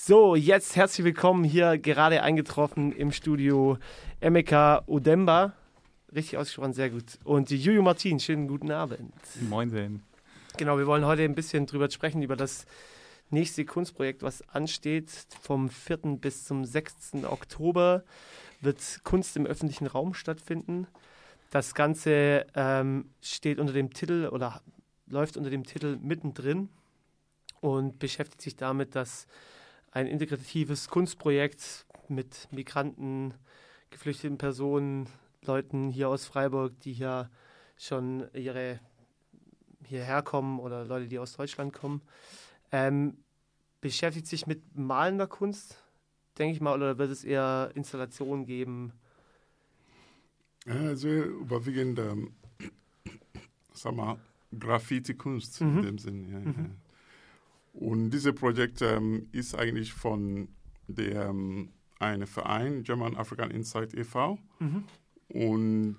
So, jetzt herzlich willkommen hier gerade eingetroffen im Studio Emeka Udemba. Richtig ausgesprochen, sehr gut. Und Juju Martin, schönen guten Abend. Moin, Genau, wir wollen heute ein bisschen drüber sprechen, über das nächste Kunstprojekt, was ansteht. Vom 4. bis zum 6. Oktober wird Kunst im öffentlichen Raum stattfinden. Das Ganze ähm, steht unter dem Titel oder läuft unter dem Titel Mittendrin und beschäftigt sich damit, dass ein integratives Kunstprojekt mit Migranten, geflüchteten Personen, Leuten hier aus Freiburg, die hier schon ihre hierher kommen oder Leute, die aus Deutschland kommen, ähm, beschäftigt sich mit malender Kunst, denke ich mal, oder wird es eher Installationen geben? Also überwiegend, ähm, sag mal, Graffiti-Kunst mhm. in dem Sinn. Ja, mhm. ja. Und dieses Projekt ähm, ist eigentlich von der, ähm, einem Verein, German African Insight e.V. Mhm. Und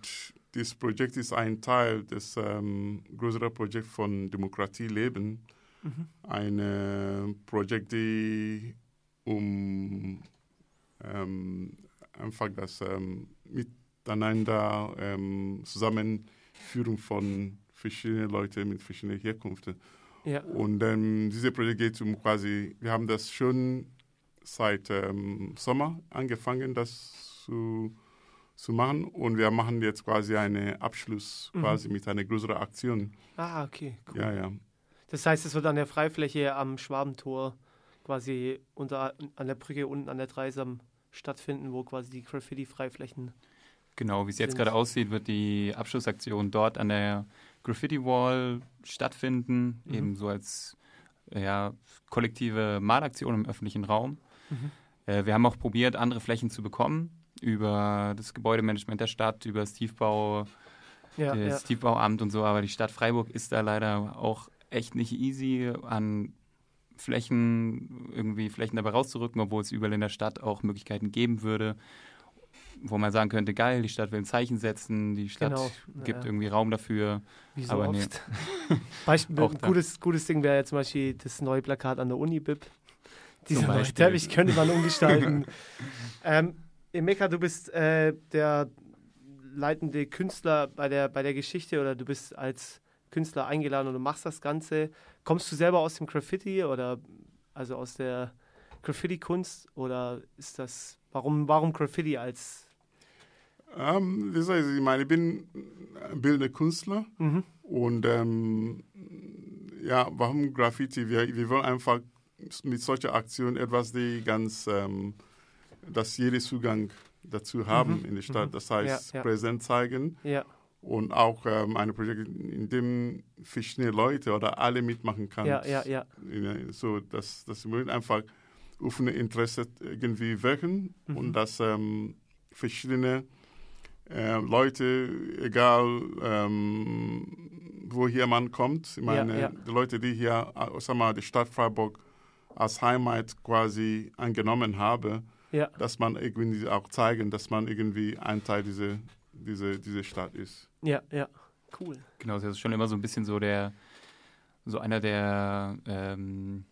dieses Projekt ist ein Teil des ähm, größeren Projekts von Demokratie leben. Mhm. Ein Projekt, die um ähm, einfach das ähm, Miteinander ähm, Zusammenführung von verschiedenen Leuten mit verschiedenen Herkünften ja. Und ähm, dieses Projekt geht um quasi, wir haben das schon seit ähm, Sommer angefangen, das zu, zu machen und wir machen jetzt quasi einen Abschluss mhm. quasi mit einer größeren Aktion. Ah, okay, cool. Ja, ja. Das heißt, es wird an der Freifläche am Schwabentor quasi unter, an der Brücke unten an der Dreisam stattfinden, wo quasi die Graffiti-Freiflächen Genau, wie es jetzt gerade aussieht, wird die Abschlussaktion dort an der Graffiti Wall stattfinden, mhm. eben so als ja, kollektive Malaktion im öffentlichen Raum. Mhm. Äh, wir haben auch probiert, andere Flächen zu bekommen über das Gebäudemanagement der Stadt, über das Tiefbau, ja, äh, das ja. Tiefbauamt und so, aber die Stadt Freiburg ist da leider auch echt nicht easy an Flächen, irgendwie Flächen dabei rauszurücken, obwohl es überall in der Stadt auch Möglichkeiten geben würde wo man sagen könnte, geil, die Stadt will ein Zeichen setzen, die Stadt genau. gibt ja. irgendwie Raum dafür. Wie so aber oft. Nee. Beispiel, ein gutes, gutes Ding wäre ja zum Beispiel das neue Plakat an der Uni-Bib. Dieser neue Teppich könnte man umgestalten. ähm, Emeka, du bist äh, der leitende Künstler bei der, bei der Geschichte oder du bist als Künstler eingeladen und du machst das Ganze. Kommst du selber aus dem Graffiti oder also aus der Graffiti-Kunst oder ist das, warum, warum Graffiti als ähm, wie soll ich, ich meine, ich bin bildender Künstler mhm. und ähm, ja, warum Graffiti? Wir, wir wollen einfach mit solcher Aktion etwas, die ganz, ähm, dass jeder Zugang dazu haben mhm. in der Stadt. Mhm. Das heißt, ja, ja. präsent zeigen ja. und auch ähm, ein Projekt, in dem verschiedene Leute oder alle mitmachen kann. Ja. So, dass, wir einfach offene Interesse irgendwie wirken mhm. und dass ähm, verschiedene äh, Leute, egal ähm, woher man kommt, ich meine, ja, ja. die Leute, die hier, äh, sag mal, die Stadt Freiburg als Heimat quasi angenommen haben, ja. dass man irgendwie auch zeigen, dass man irgendwie ein Teil dieser diese, diese Stadt ist. Ja, ja, cool. Genau, das ist schon immer so ein bisschen so der, so einer der ähm,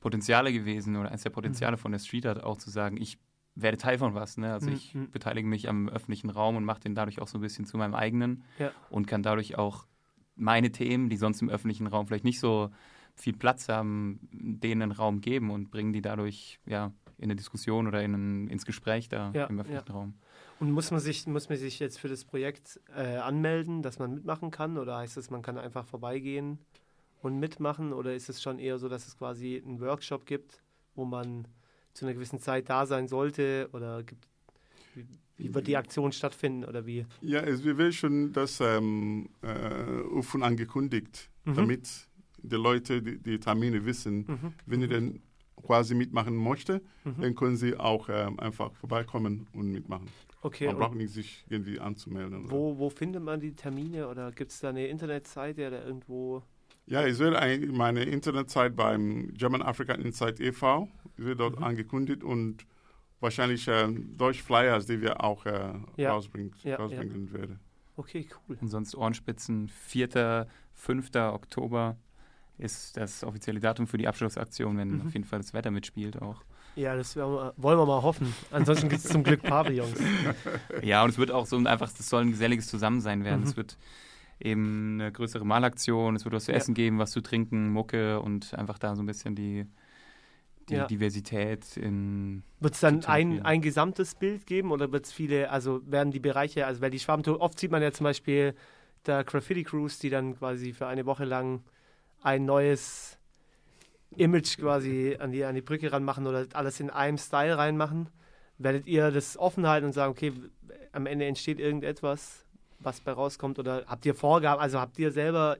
Potenziale gewesen oder eines der Potenziale mhm. von der Street Art auch zu sagen, ich werde Teil von was. Ne? Also mhm. ich beteilige mich am öffentlichen Raum und mache den dadurch auch so ein bisschen zu meinem eigenen ja. und kann dadurch auch meine Themen, die sonst im öffentlichen Raum vielleicht nicht so viel Platz haben, denen einen Raum geben und bringen die dadurch ja in eine Diskussion oder in ins Gespräch da ja, im öffentlichen ja. Raum. Und muss man sich muss man sich jetzt für das Projekt äh, anmelden, dass man mitmachen kann, oder heißt es, man kann einfach vorbeigehen und mitmachen, oder ist es schon eher so, dass es quasi einen Workshop gibt, wo man zu einer gewissen Zeit da sein sollte? Oder gibt, wie, wie wird die Aktion stattfinden oder wie? Ja, also wir will schon das ähm, äh, offen angekündigt, mhm. damit die Leute die, die Termine wissen. Mhm. Wenn ihr denn quasi mitmachen möchte, mhm. dann können sie auch ähm, einfach vorbeikommen und mitmachen. Okay. Man braucht nicht sich irgendwie anzumelden. Wo, wo findet man die Termine oder gibt es da eine Internetseite oder irgendwo? Ja, ich werde meine Internetseite beim German African Insight e.V. wird dort mhm. angekündigt und wahrscheinlich äh, durch Flyers, die wir auch äh, ja. rausbringen, ja, rausbringen ja. werden. Okay, cool. Und sonst Ohrenspitzen, 4., 5. Oktober ist das offizielle Datum für die Abschlussaktion, wenn mhm. auf jeden Fall das Wetter mitspielt auch. Ja, das wir, wollen wir mal hoffen. Ansonsten gibt es zum Glück Pavillons. Ja, und es wird auch so einfach, das soll ein geselliges Zusammensein werden. Mhm. Es wird eben eine größere Malaktion, es wird was zu ja. essen geben, was zu trinken, Mucke und einfach da so ein bisschen die, die ja. Diversität in. Wird es dann ein, ein gesamtes Bild geben oder wird es viele, also werden die Bereiche, also weil die Schwarmtour, oft sieht man ja zum Beispiel der Graffiti Cruise, die dann quasi für eine Woche lang ein neues Image quasi an die, an die Brücke ranmachen oder alles in einem Style reinmachen? Werdet ihr das offen halten und sagen, okay, am Ende entsteht irgendetwas, was bei rauskommt? Oder habt ihr Vorgaben, also habt ihr selber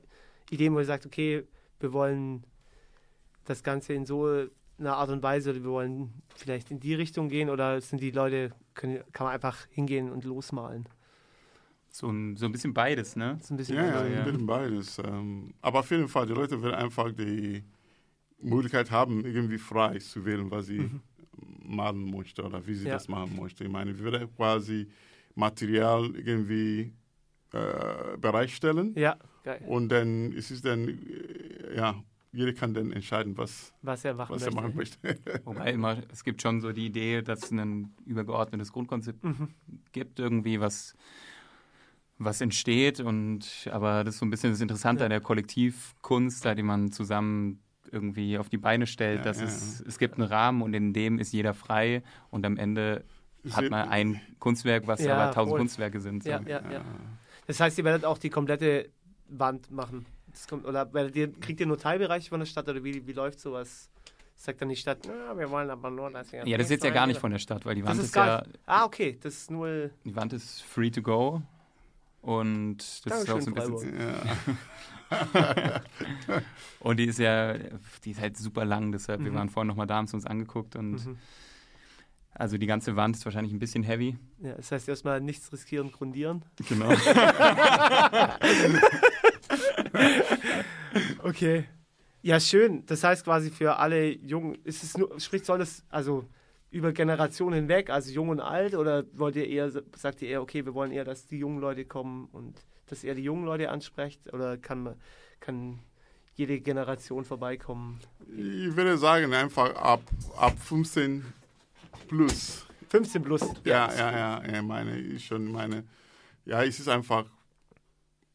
Ideen, wo ihr sagt, okay, wir wollen das Ganze in so einer Art und Weise oder wir wollen vielleicht in die Richtung gehen oder sind die Leute, können, kann man einfach hingehen und losmalen? So ein, so ein bisschen beides, ne? So ein bisschen ja, beides. ja, ein bisschen beides. Ähm, aber auf jeden Fall, die Leute werden einfach die Möglichkeit haben, irgendwie frei zu wählen, was sie mhm. malen möchte oder wie sie ja. das machen möchte. Ich meine, wir werden quasi Material irgendwie äh, bereitstellen. Ja, geil. Und dann ist es dann, äh, ja, jeder kann dann entscheiden, was, was er machen, was er machen möchte. Wobei immer, es gibt schon so die Idee, dass es ein übergeordnetes Grundkonzept mhm. gibt, irgendwie, was, was entsteht. Und aber das ist so ein bisschen das Interessante ja. an der Kollektivkunst, da die man zusammen irgendwie auf die Beine stellt, ja, dass ja, es, es gibt einen Rahmen und in dem ist jeder frei und am Ende hat man ein Kunstwerk, was aber tausend voll. Kunstwerke sind. So. Ja, ja, ja. Das heißt, ihr werdet auch die komplette Wand machen. Kommt, oder ihr, kriegt ihr nur Teilbereiche von der Stadt oder wie, wie läuft sowas? Sagt dann die Stadt, na, wir wollen aber nur das Ja, das ist jetzt ja gar nicht von der Stadt, weil die Wand ist, ist ja. Ah, okay, das ist nur. Die Wand ist free to go. Und das ist auch so ein bisschen. Ja. und die ist ja, die ist halt super lang, deshalb, mhm. wir waren vorhin nochmal da, haben es uns angeguckt und mhm. also die ganze Wand ist wahrscheinlich ein bisschen heavy. Ja, das heißt erstmal nichts riskieren, grundieren. Genau. okay. Ja, schön. Das heißt quasi für alle Jungen, ist es nur, sprich, soll das, also über Generationen hinweg, also jung und alt, oder wollt ihr eher, sagt ihr eher, okay, wir wollen eher, dass die jungen Leute kommen und dass ihr die jungen Leute ansprecht, oder kann, kann jede Generation vorbeikommen? Ich würde sagen, einfach ab, ab 15 plus. 15 plus? Ja, ja, ja, ja, meine, ich schon meine, ja, es ist einfach,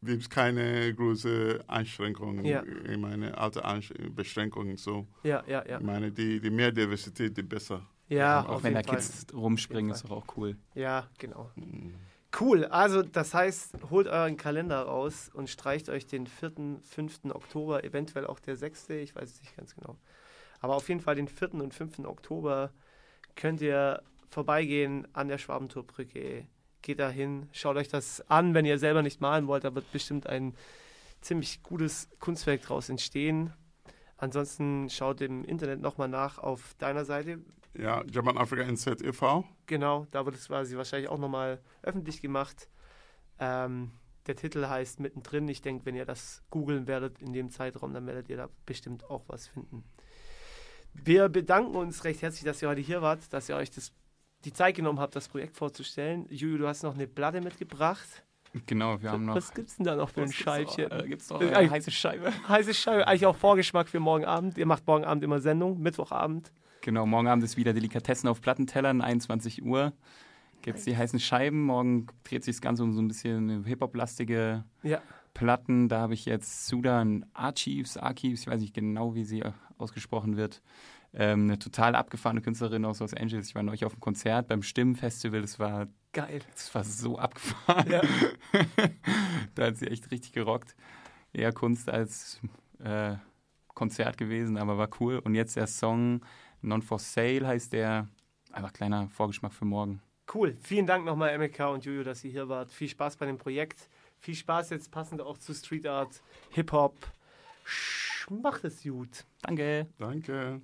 gibt es keine große Einschränkungen, ja. ich meine, alte Beschränkungen so. Ja, ja, ja. Ich meine, die, die mehr Diversität, die besser. Ja, auch wenn da Kids rumspringen, ist doch auch cool. Ja, genau. Mhm. Cool, also das heißt, holt euren Kalender raus und streicht euch den 4., 5. Oktober, eventuell auch der 6., ich weiß es nicht ganz genau. Aber auf jeden Fall den 4. und 5. Oktober könnt ihr vorbeigehen an der Schwabentorbrücke. Geht da hin, schaut euch das an, wenn ihr selber nicht malen wollt, da wird bestimmt ein ziemlich gutes Kunstwerk draus entstehen. Ansonsten schaut im Internet nochmal nach auf deiner Seite. Ja, German Africa Insight e.V. Genau, da wird es quasi wahrscheinlich auch nochmal öffentlich gemacht. Ähm, der Titel heißt Mittendrin. Ich denke, wenn ihr das googeln werdet in dem Zeitraum, dann werdet ihr da bestimmt auch was finden. Wir bedanken uns recht herzlich, dass ihr heute hier wart, dass ihr euch das, die Zeit genommen habt, das Projekt vorzustellen. Juju, du hast noch eine Platte mitgebracht. Genau, wir haben noch. Was gibt's denn da noch für ein Scheibchen? Äh, gibt's noch äh, eine heiße Scheibe. Heiße Scheibe, eigentlich auch Vorgeschmack für morgen Abend. Ihr macht morgen Abend immer Sendung, Mittwochabend. Genau, morgen Abend ist wieder Delikatessen auf Plattentellern, 21 Uhr. Gibt es die heißen Scheiben. Morgen dreht sich das Ganze um so ein bisschen Hip-Hop-lastige ja. Platten. Da habe ich jetzt Sudan Archives, Archives, ich weiß nicht genau, wie sie ausgesprochen wird. Ähm, eine total abgefahrene Künstlerin aus Los Angeles. Ich war neulich auf einem Konzert beim Stimmenfestival. Das war geil. Das war so abgefahren. Ja. da hat sie echt richtig gerockt. Eher Kunst als äh, Konzert gewesen, aber war cool. Und jetzt der Song Non for Sale heißt der. Einfach kleiner Vorgeschmack für morgen. Cool. Vielen Dank nochmal, MK und Juju, dass ihr hier wart. Viel Spaß bei dem Projekt. Viel Spaß jetzt passend auch zu Street Art, Hip-Hop. Macht es gut. Danke. Danke.